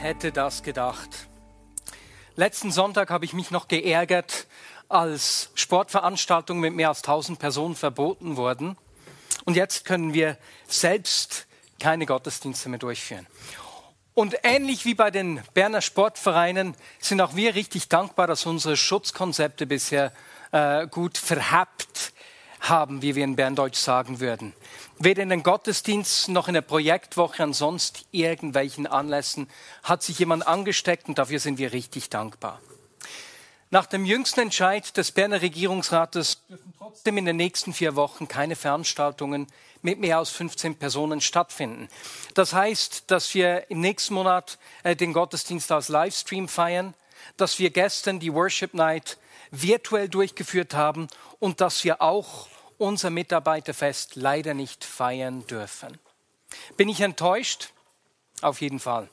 Hätte das gedacht? Letzten Sonntag habe ich mich noch geärgert, als Sportveranstaltungen mit mehr als 1000 Personen verboten wurden. Und jetzt können wir selbst keine Gottesdienste mehr durchführen. Und ähnlich wie bei den Berner Sportvereinen sind auch wir richtig dankbar, dass unsere Schutzkonzepte bisher äh, gut verhappt haben, wie wir in Berndeutsch sagen würden. Weder in den Gottesdiensten noch in der Projektwoche an irgendwelchen Anlässen hat sich jemand angesteckt und dafür sind wir richtig dankbar. Nach dem jüngsten Entscheid des Berner Regierungsrates dürfen trotzdem in den nächsten vier Wochen keine Veranstaltungen mit mehr als 15 Personen stattfinden. Das heißt, dass wir im nächsten Monat äh, den Gottesdienst als Livestream feiern, dass wir gestern die Worship Night virtuell durchgeführt haben und dass wir auch unser Mitarbeiterfest leider nicht feiern dürfen. Bin ich enttäuscht? Auf jeden Fall.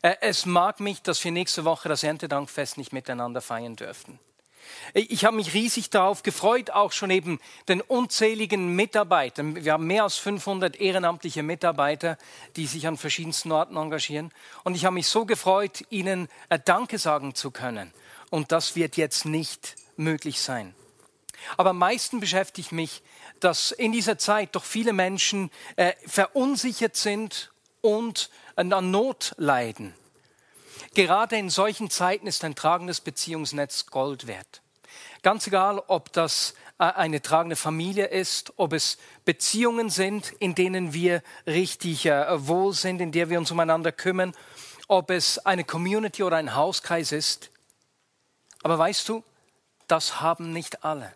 Äh, es mag mich, dass wir nächste Woche das Erntedankfest nicht miteinander feiern dürfen. Ich habe mich riesig darauf gefreut, auch schon eben den unzähligen Mitarbeitern. Wir haben mehr als 500 ehrenamtliche Mitarbeiter, die sich an verschiedensten Orten engagieren. Und ich habe mich so gefreut, ihnen äh, Danke sagen zu können. Und das wird jetzt nicht möglich sein. Aber am meisten beschäftigt mich, dass in dieser Zeit doch viele Menschen äh, verunsichert sind und an Not leiden. Gerade in solchen Zeiten ist ein tragendes Beziehungsnetz Gold wert. Ganz egal, ob das äh, eine tragende Familie ist, ob es Beziehungen sind, in denen wir richtig äh, wohl sind, in der wir uns umeinander kümmern, ob es eine Community oder ein Hauskreis ist. Aber weißt du, das haben nicht alle.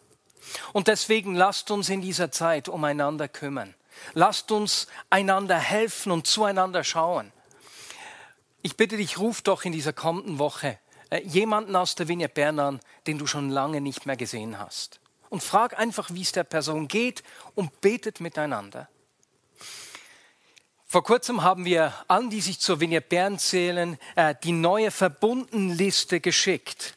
Und deswegen lasst uns in dieser Zeit umeinander kümmern. Lasst uns einander helfen und zueinander schauen. Ich bitte dich, ruf doch in dieser kommenden Woche äh, jemanden aus der Vignette Bern an, den du schon lange nicht mehr gesehen hast. Und frag einfach, wie es der Person geht und betet miteinander. Vor kurzem haben wir allen, die sich zur Vignette Bern zählen, äh, die neue Verbundenliste geschickt.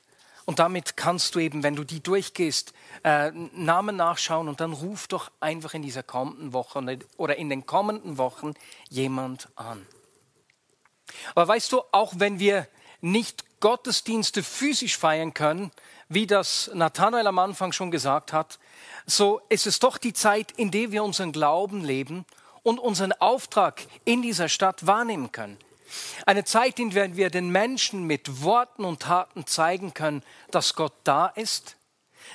Und damit kannst du eben, wenn du die durchgehst, äh, Namen nachschauen und dann ruf doch einfach in dieser kommenden Woche oder in den kommenden Wochen jemand an. Aber weißt du, auch wenn wir nicht Gottesdienste physisch feiern können, wie das Nathanael am Anfang schon gesagt hat, so ist es doch die Zeit, in der wir unseren Glauben leben und unseren Auftrag in dieser Stadt wahrnehmen können. Eine Zeit, in der wir den Menschen mit Worten und Taten zeigen können, dass Gott da ist,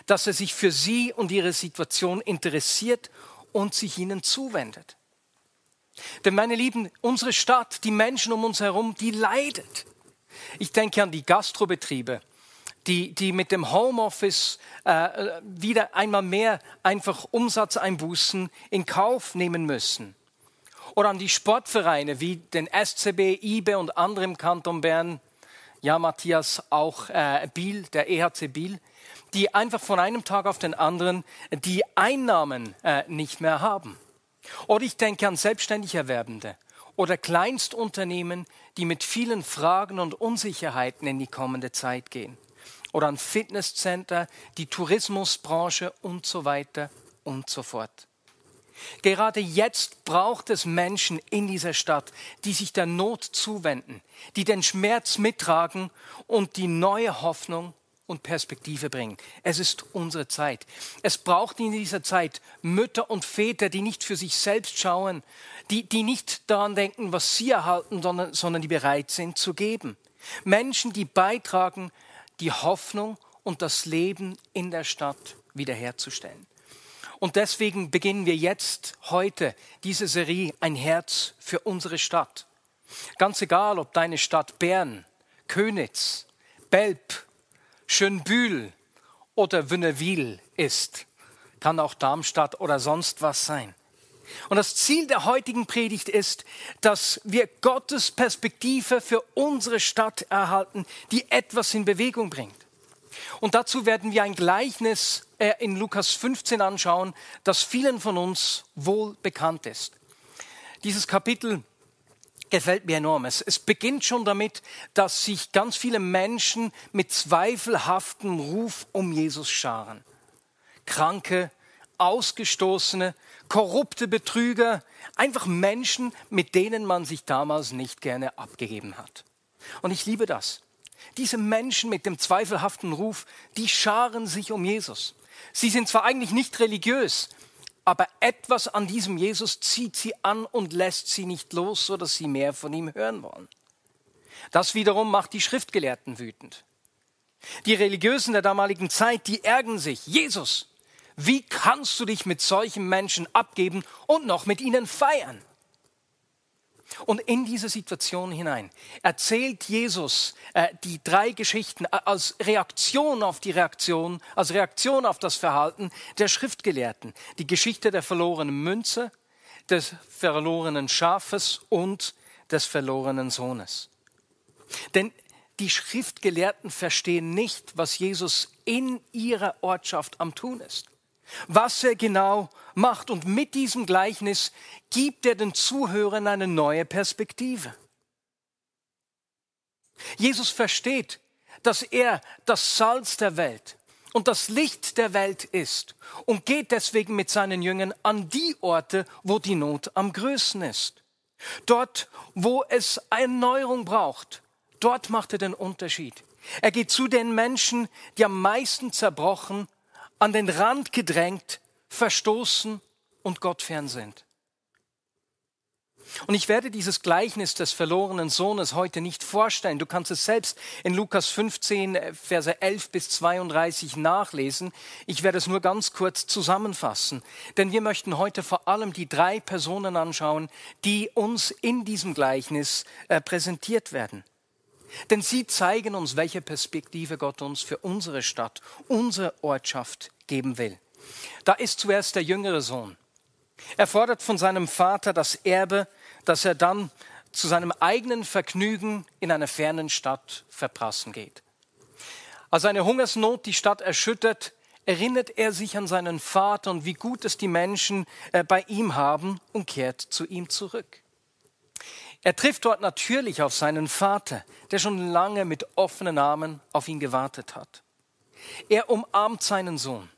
dass er sich für sie und ihre Situation interessiert und sich ihnen zuwendet. Denn meine Lieben, unsere Stadt, die Menschen um uns herum, die leidet. Ich denke an die Gastrobetriebe, die, die mit dem Homeoffice äh, wieder einmal mehr einfach Umsatzeinbußen in Kauf nehmen müssen. Oder an die Sportvereine wie den SCB, IBE und andere im Kanton Bern. Ja, Matthias, auch äh, Biel, der EHC Biel, die einfach von einem Tag auf den anderen die Einnahmen äh, nicht mehr haben. Oder ich denke an selbstständig Erwerbende oder Kleinstunternehmen, die mit vielen Fragen und Unsicherheiten in die kommende Zeit gehen. Oder an Fitnesscenter, die Tourismusbranche und so weiter und so fort. Gerade jetzt braucht es Menschen in dieser Stadt, die sich der Not zuwenden, die den Schmerz mittragen und die neue Hoffnung und Perspektive bringen. Es ist unsere Zeit. Es braucht in dieser Zeit Mütter und Väter, die nicht für sich selbst schauen, die, die nicht daran denken, was sie erhalten, sondern, sondern die bereit sind zu geben. Menschen, die beitragen, die Hoffnung und das Leben in der Stadt wiederherzustellen. Und deswegen beginnen wir jetzt, heute, diese Serie Ein Herz für unsere Stadt. Ganz egal, ob deine Stadt Bern, Könitz, Belp, Schönbühl oder Wünnewil ist. Kann auch Darmstadt oder sonst was sein. Und das Ziel der heutigen Predigt ist, dass wir Gottes Perspektive für unsere Stadt erhalten, die etwas in Bewegung bringt. Und dazu werden wir ein Gleichnis in Lukas 15 anschauen, das vielen von uns wohl bekannt ist. Dieses Kapitel gefällt mir enorm. Es, es beginnt schon damit, dass sich ganz viele Menschen mit zweifelhaftem Ruf um Jesus scharen. Kranke, Ausgestoßene, korrupte Betrüger, einfach Menschen, mit denen man sich damals nicht gerne abgegeben hat. Und ich liebe das. Diese Menschen mit dem zweifelhaften Ruf, die scharen sich um Jesus. Sie sind zwar eigentlich nicht religiös, aber etwas an diesem Jesus zieht sie an und lässt sie nicht los, so dass sie mehr von ihm hören wollen. Das wiederum macht die Schriftgelehrten wütend. Die Religiösen der damaligen Zeit, die ärgern sich. Jesus, wie kannst du dich mit solchen Menschen abgeben und noch mit ihnen feiern? Und in diese Situation hinein erzählt Jesus äh, die drei Geschichten äh, als Reaktion auf die Reaktion, als Reaktion auf das Verhalten der Schriftgelehrten. Die Geschichte der verlorenen Münze, des verlorenen Schafes und des verlorenen Sohnes. Denn die Schriftgelehrten verstehen nicht, was Jesus in ihrer Ortschaft am Tun ist was er genau macht. Und mit diesem Gleichnis gibt er den Zuhörern eine neue Perspektive. Jesus versteht, dass er das Salz der Welt und das Licht der Welt ist und geht deswegen mit seinen Jüngern an die Orte, wo die Not am größten ist. Dort, wo es Erneuerung braucht, dort macht er den Unterschied. Er geht zu den Menschen, die am meisten zerbrochen an den Rand gedrängt, verstoßen und gottfern sind. Und ich werde dieses Gleichnis des verlorenen Sohnes heute nicht vorstellen. Du kannst es selbst in Lukas 15, Verse 11 bis 32 nachlesen. Ich werde es nur ganz kurz zusammenfassen. Denn wir möchten heute vor allem die drei Personen anschauen, die uns in diesem Gleichnis äh, präsentiert werden. Denn sie zeigen uns, welche Perspektive Gott uns für unsere Stadt, unsere Ortschaft geben will. Da ist zuerst der jüngere Sohn. Er fordert von seinem Vater das Erbe, das er dann zu seinem eigenen Vergnügen in einer fernen Stadt verprassen geht. Als eine Hungersnot die Stadt erschüttert, erinnert er sich an seinen Vater und wie gut es die Menschen äh, bei ihm haben und kehrt zu ihm zurück. Er trifft dort natürlich auf seinen Vater, der schon lange mit offenen Armen auf ihn gewartet hat. Er umarmt seinen Sohn.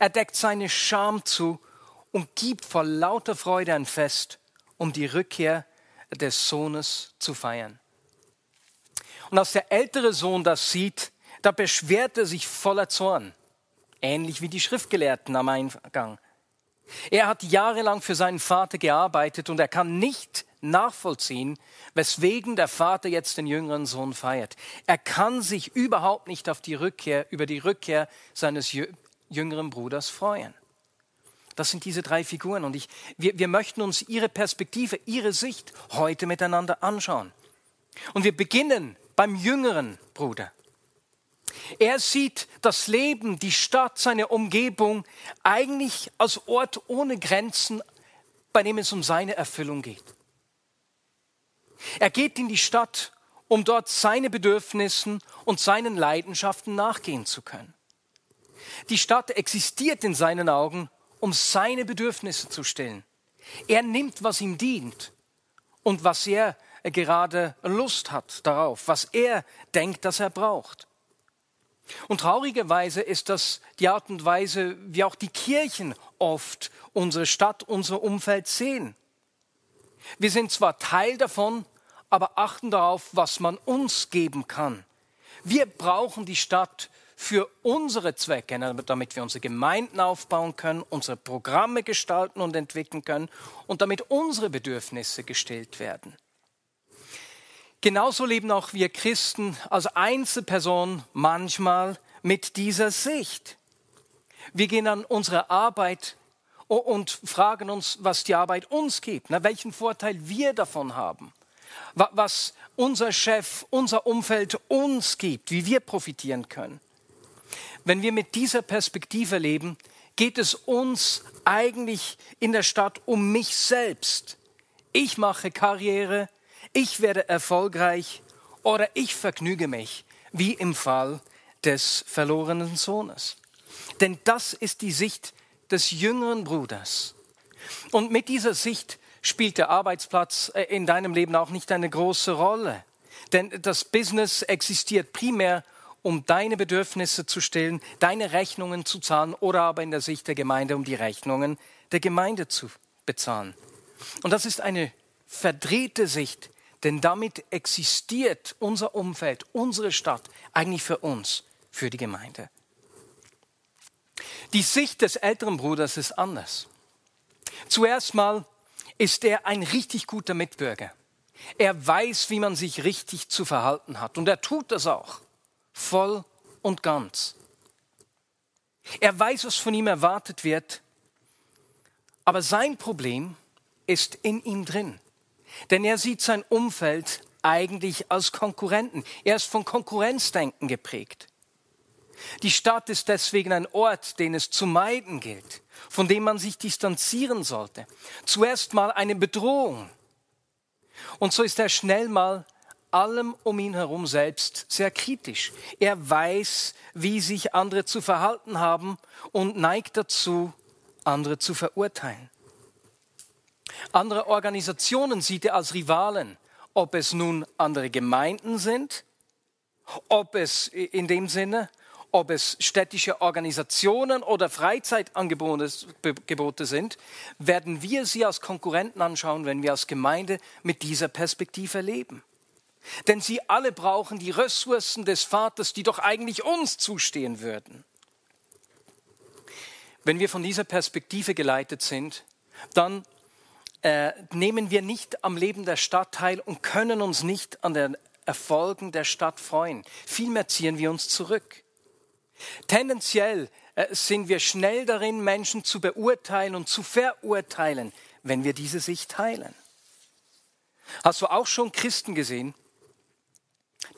Er deckt seine Scham zu und gibt vor lauter Freude ein Fest, um die Rückkehr des Sohnes zu feiern. Und als der ältere Sohn das sieht, da beschwert er sich voller Zorn, ähnlich wie die Schriftgelehrten am Eingang. Er hat jahrelang für seinen Vater gearbeitet und er kann nicht nachvollziehen, weswegen der Vater jetzt den jüngeren Sohn feiert. Er kann sich überhaupt nicht auf die Rückkehr, über die Rückkehr seines jüngeren Bruders freuen. Das sind diese drei Figuren und ich, wir, wir möchten uns ihre Perspektive, ihre Sicht heute miteinander anschauen. Und wir beginnen beim jüngeren Bruder. Er sieht das Leben, die Stadt, seine Umgebung eigentlich als Ort ohne Grenzen, bei dem es um seine Erfüllung geht. Er geht in die Stadt, um dort seine Bedürfnissen und seinen Leidenschaften nachgehen zu können. Die Stadt existiert in seinen Augen, um seine Bedürfnisse zu stillen. Er nimmt, was ihm dient und was er gerade Lust hat darauf, was er denkt, dass er braucht. Und traurigerweise ist das die Art und Weise, wie auch die Kirchen oft unsere Stadt, unser Umfeld sehen. Wir sind zwar Teil davon, aber achten darauf, was man uns geben kann. Wir brauchen die Stadt für unsere Zwecke, damit wir unsere Gemeinden aufbauen können, unsere Programme gestalten und entwickeln können und damit unsere Bedürfnisse gestillt werden. Genauso leben auch wir Christen als Einzelpersonen manchmal mit dieser Sicht. Wir gehen an unsere Arbeit und fragen uns, was die Arbeit uns gibt, welchen Vorteil wir davon haben, was unser Chef, unser Umfeld uns gibt, wie wir profitieren können. Wenn wir mit dieser Perspektive leben, geht es uns eigentlich in der Stadt um mich selbst. Ich mache Karriere, ich werde erfolgreich oder ich vergnüge mich, wie im Fall des verlorenen Sohnes. Denn das ist die Sicht des jüngeren Bruders. Und mit dieser Sicht spielt der Arbeitsplatz äh, in deinem Leben auch nicht eine große Rolle. Denn das Business existiert primär, um deine Bedürfnisse zu stillen, deine Rechnungen zu zahlen oder aber in der Sicht der Gemeinde, um die Rechnungen der Gemeinde zu bezahlen. Und das ist eine verdrehte Sicht, denn damit existiert unser Umfeld, unsere Stadt eigentlich für uns, für die Gemeinde. Die Sicht des älteren Bruders ist anders. Zuerst mal ist er ein richtig guter Mitbürger. Er weiß, wie man sich richtig zu verhalten hat und er tut das auch, voll und ganz. Er weiß, was von ihm erwartet wird, aber sein Problem ist in ihm drin, denn er sieht sein Umfeld eigentlich als Konkurrenten. Er ist von Konkurrenzdenken geprägt. Die Stadt ist deswegen ein Ort, den es zu meiden gilt, von dem man sich distanzieren sollte. Zuerst mal eine Bedrohung. Und so ist er schnell mal allem um ihn herum selbst sehr kritisch. Er weiß, wie sich andere zu verhalten haben und neigt dazu, andere zu verurteilen. Andere Organisationen sieht er als Rivalen, ob es nun andere Gemeinden sind, ob es in dem Sinne ob es städtische Organisationen oder Freizeitangebote sind, werden wir sie als Konkurrenten anschauen, wenn wir als Gemeinde mit dieser Perspektive leben. Denn sie alle brauchen die Ressourcen des Vaters, die doch eigentlich uns zustehen würden. Wenn wir von dieser Perspektive geleitet sind, dann äh, nehmen wir nicht am Leben der Stadt teil und können uns nicht an den Erfolgen der Stadt freuen. Vielmehr ziehen wir uns zurück. Tendenziell äh, sind wir schnell darin, Menschen zu beurteilen und zu verurteilen, wenn wir diese Sicht teilen. Hast du auch schon Christen gesehen,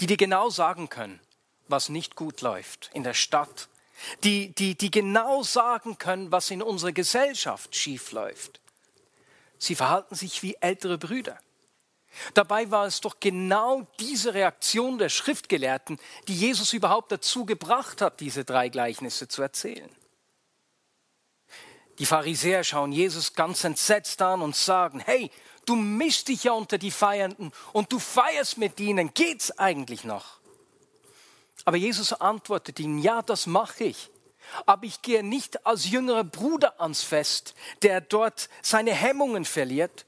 die dir genau sagen können, was nicht gut läuft in der Stadt, die, die, die genau sagen können, was in unserer Gesellschaft schief läuft. Sie verhalten sich wie ältere Brüder. Dabei war es doch genau diese Reaktion der Schriftgelehrten, die Jesus überhaupt dazu gebracht hat, diese drei Gleichnisse zu erzählen. Die Pharisäer schauen Jesus ganz entsetzt an und sagen, hey, du mischst dich ja unter die Feiernden und du feierst mit ihnen, geht's eigentlich noch? Aber Jesus antwortet ihnen, ja, das mache ich. Aber ich gehe nicht als jüngerer Bruder ans Fest, der dort seine Hemmungen verliert,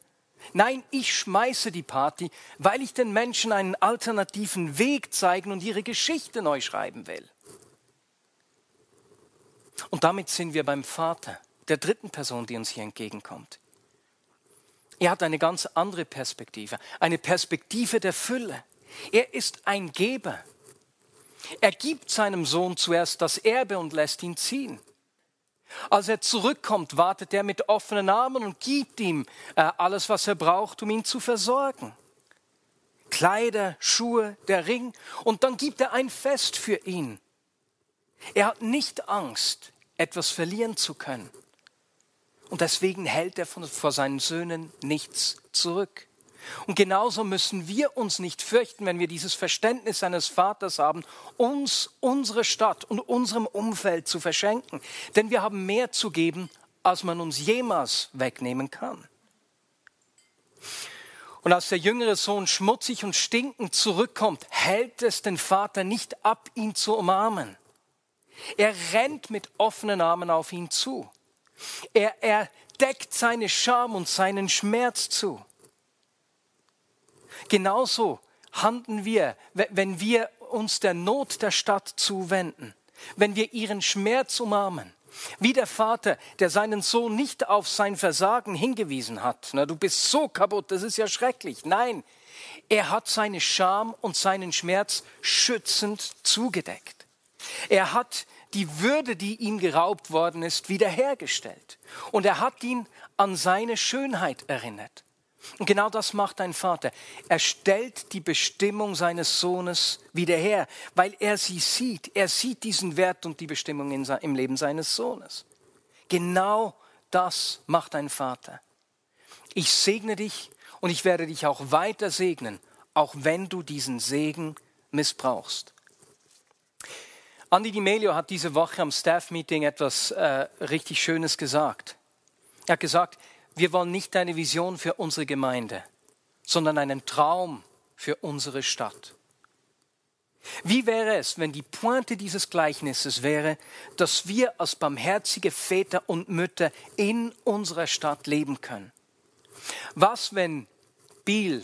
Nein, ich schmeiße die Party, weil ich den Menschen einen alternativen Weg zeigen und ihre Geschichte neu schreiben will. Und damit sind wir beim Vater, der dritten Person, die uns hier entgegenkommt. Er hat eine ganz andere Perspektive, eine Perspektive der Fülle. Er ist ein Geber. Er gibt seinem Sohn zuerst das Erbe und lässt ihn ziehen. Als er zurückkommt, wartet er mit offenen Armen und gibt ihm äh, alles, was er braucht, um ihn zu versorgen. Kleider, Schuhe, der Ring und dann gibt er ein Fest für ihn. Er hat nicht Angst, etwas verlieren zu können. Und deswegen hält er vor seinen Söhnen nichts zurück. Und genauso müssen wir uns nicht fürchten, wenn wir dieses Verständnis seines Vaters haben, uns unsere Stadt und unserem Umfeld zu verschenken. Denn wir haben mehr zu geben, als man uns jemals wegnehmen kann. Und als der jüngere Sohn schmutzig und stinkend zurückkommt, hält es den Vater nicht ab, ihn zu umarmen. Er rennt mit offenen Armen auf ihn zu. Er, er deckt seine Scham und seinen Schmerz zu. Genauso handeln wir, wenn wir uns der Not der Stadt zuwenden, wenn wir ihren Schmerz umarmen. Wie der Vater, der seinen Sohn nicht auf sein Versagen hingewiesen hat. Na, du bist so kaputt, das ist ja schrecklich. Nein, er hat seine Scham und seinen Schmerz schützend zugedeckt. Er hat die Würde, die ihm geraubt worden ist, wiederhergestellt. Und er hat ihn an seine Schönheit erinnert. Und genau das macht ein Vater. Er stellt die Bestimmung seines Sohnes wieder her, weil er sie sieht. Er sieht diesen Wert und die Bestimmung im Leben seines Sohnes. Genau das macht ein Vater. Ich segne dich und ich werde dich auch weiter segnen, auch wenn du diesen Segen missbrauchst. Andi Di Melio hat diese Woche am Staff-Meeting etwas äh, richtig Schönes gesagt. Er hat gesagt, wir wollen nicht eine Vision für unsere Gemeinde, sondern einen Traum für unsere Stadt. Wie wäre es, wenn die Pointe dieses Gleichnisses wäre, dass wir als barmherzige Väter und Mütter in unserer Stadt leben können? Was, wenn Biel,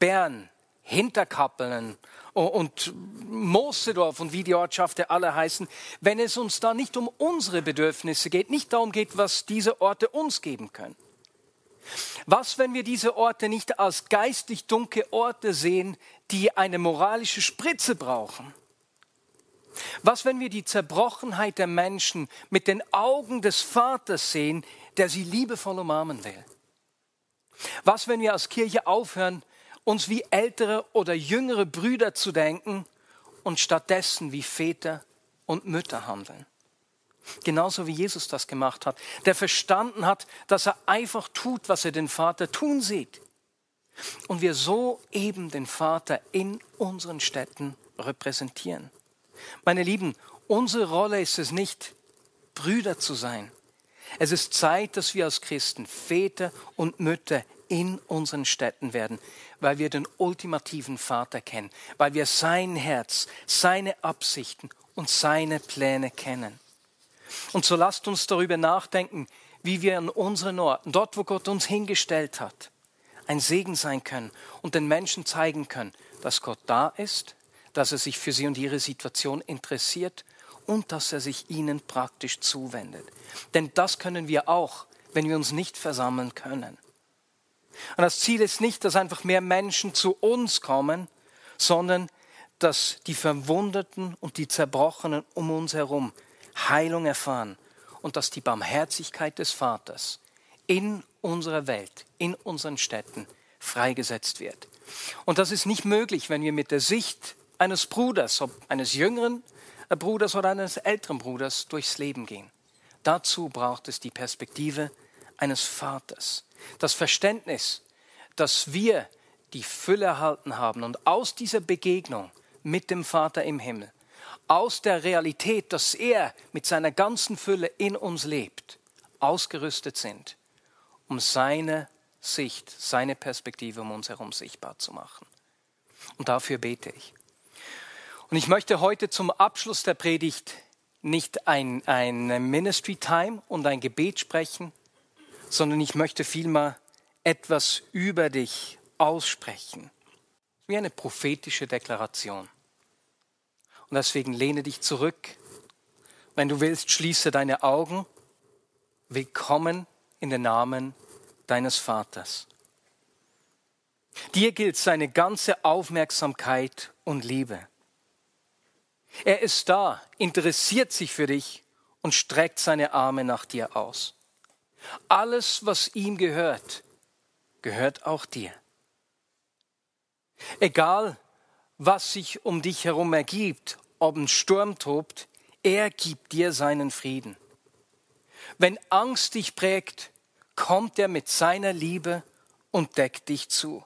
Bern, Hinterkappeln und Moossedorf und wie die Ortschaften alle heißen, wenn es uns da nicht um unsere Bedürfnisse geht, nicht darum geht, was diese Orte uns geben können? Was, wenn wir diese Orte nicht als geistlich dunkle Orte sehen, die eine moralische Spritze brauchen? Was, wenn wir die Zerbrochenheit der Menschen mit den Augen des Vaters sehen, der sie liebevoll umarmen will? Was, wenn wir als Kirche aufhören, uns wie ältere oder jüngere Brüder zu denken und stattdessen wie Väter und Mütter handeln? Genauso wie Jesus das gemacht hat, der verstanden hat, dass er einfach tut, was er den Vater tun sieht. Und wir so eben den Vater in unseren Städten repräsentieren. Meine Lieben, unsere Rolle ist es nicht, Brüder zu sein. Es ist Zeit, dass wir als Christen Väter und Mütter in unseren Städten werden, weil wir den ultimativen Vater kennen, weil wir sein Herz, seine Absichten und seine Pläne kennen. Und so lasst uns darüber nachdenken, wie wir an unseren Orten, dort wo Gott uns hingestellt hat, ein Segen sein können und den Menschen zeigen können, dass Gott da ist, dass er sich für sie und ihre Situation interessiert und dass er sich ihnen praktisch zuwendet. Denn das können wir auch, wenn wir uns nicht versammeln können. Und das Ziel ist nicht, dass einfach mehr Menschen zu uns kommen, sondern dass die Verwundeten und die Zerbrochenen um uns herum Heilung erfahren und dass die Barmherzigkeit des Vaters in unserer Welt, in unseren Städten freigesetzt wird. Und das ist nicht möglich, wenn wir mit der Sicht eines Bruders, ob eines jüngeren Bruders oder eines älteren Bruders durchs Leben gehen. Dazu braucht es die Perspektive eines Vaters, das Verständnis, dass wir die Fülle erhalten haben und aus dieser Begegnung mit dem Vater im Himmel aus der Realität, dass er mit seiner ganzen Fülle in uns lebt, ausgerüstet sind, um seine Sicht, seine Perspektive um uns herum sichtbar zu machen. Und dafür bete ich. Und ich möchte heute zum Abschluss der Predigt nicht ein, ein Ministry Time und ein Gebet sprechen, sondern ich möchte vielmehr etwas über dich aussprechen. Wie eine prophetische Deklaration. Und deswegen lehne dich zurück. Wenn du willst, schließe deine Augen. Willkommen in den Namen deines Vaters. Dir gilt seine ganze Aufmerksamkeit und Liebe. Er ist da, interessiert sich für dich und streckt seine Arme nach dir aus. Alles, was ihm gehört, gehört auch dir. Egal, was sich um dich herum ergibt, ob ein Sturm tobt, er gibt dir seinen Frieden. Wenn Angst dich prägt, kommt er mit seiner Liebe und deckt dich zu.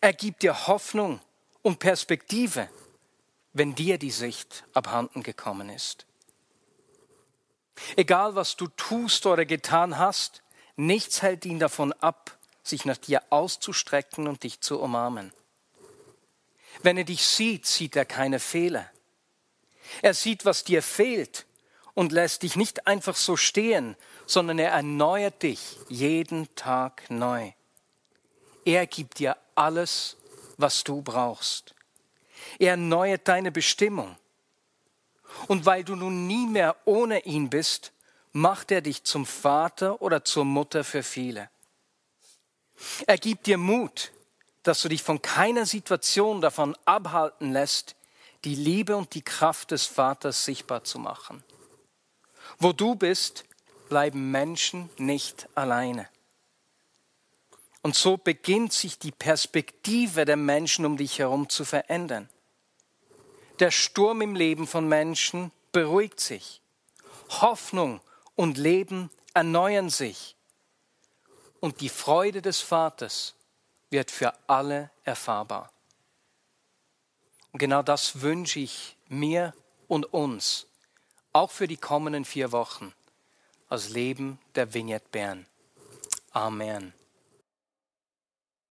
Er gibt dir Hoffnung und Perspektive, wenn dir die Sicht abhanden gekommen ist. Egal was du tust oder getan hast, nichts hält ihn davon ab, sich nach dir auszustrecken und dich zu umarmen. Wenn er dich sieht, sieht er keine Fehler. Er sieht, was dir fehlt und lässt dich nicht einfach so stehen, sondern er erneuert dich jeden Tag neu. Er gibt dir alles, was du brauchst. Er erneuert deine Bestimmung. Und weil du nun nie mehr ohne ihn bist, macht er dich zum Vater oder zur Mutter für viele. Er gibt dir Mut, dass du dich von keiner Situation davon abhalten lässt, die Liebe und die Kraft des Vaters sichtbar zu machen. Wo du bist, bleiben Menschen nicht alleine. Und so beginnt sich die Perspektive der Menschen um dich herum zu verändern. Der Sturm im Leben von Menschen beruhigt sich. Hoffnung und Leben erneuern sich. Und die Freude des Vaters wird für alle erfahrbar. Und genau das wünsche ich mir und uns, auch für die kommenden vier Wochen, als Leben der Vignette Bern. Amen.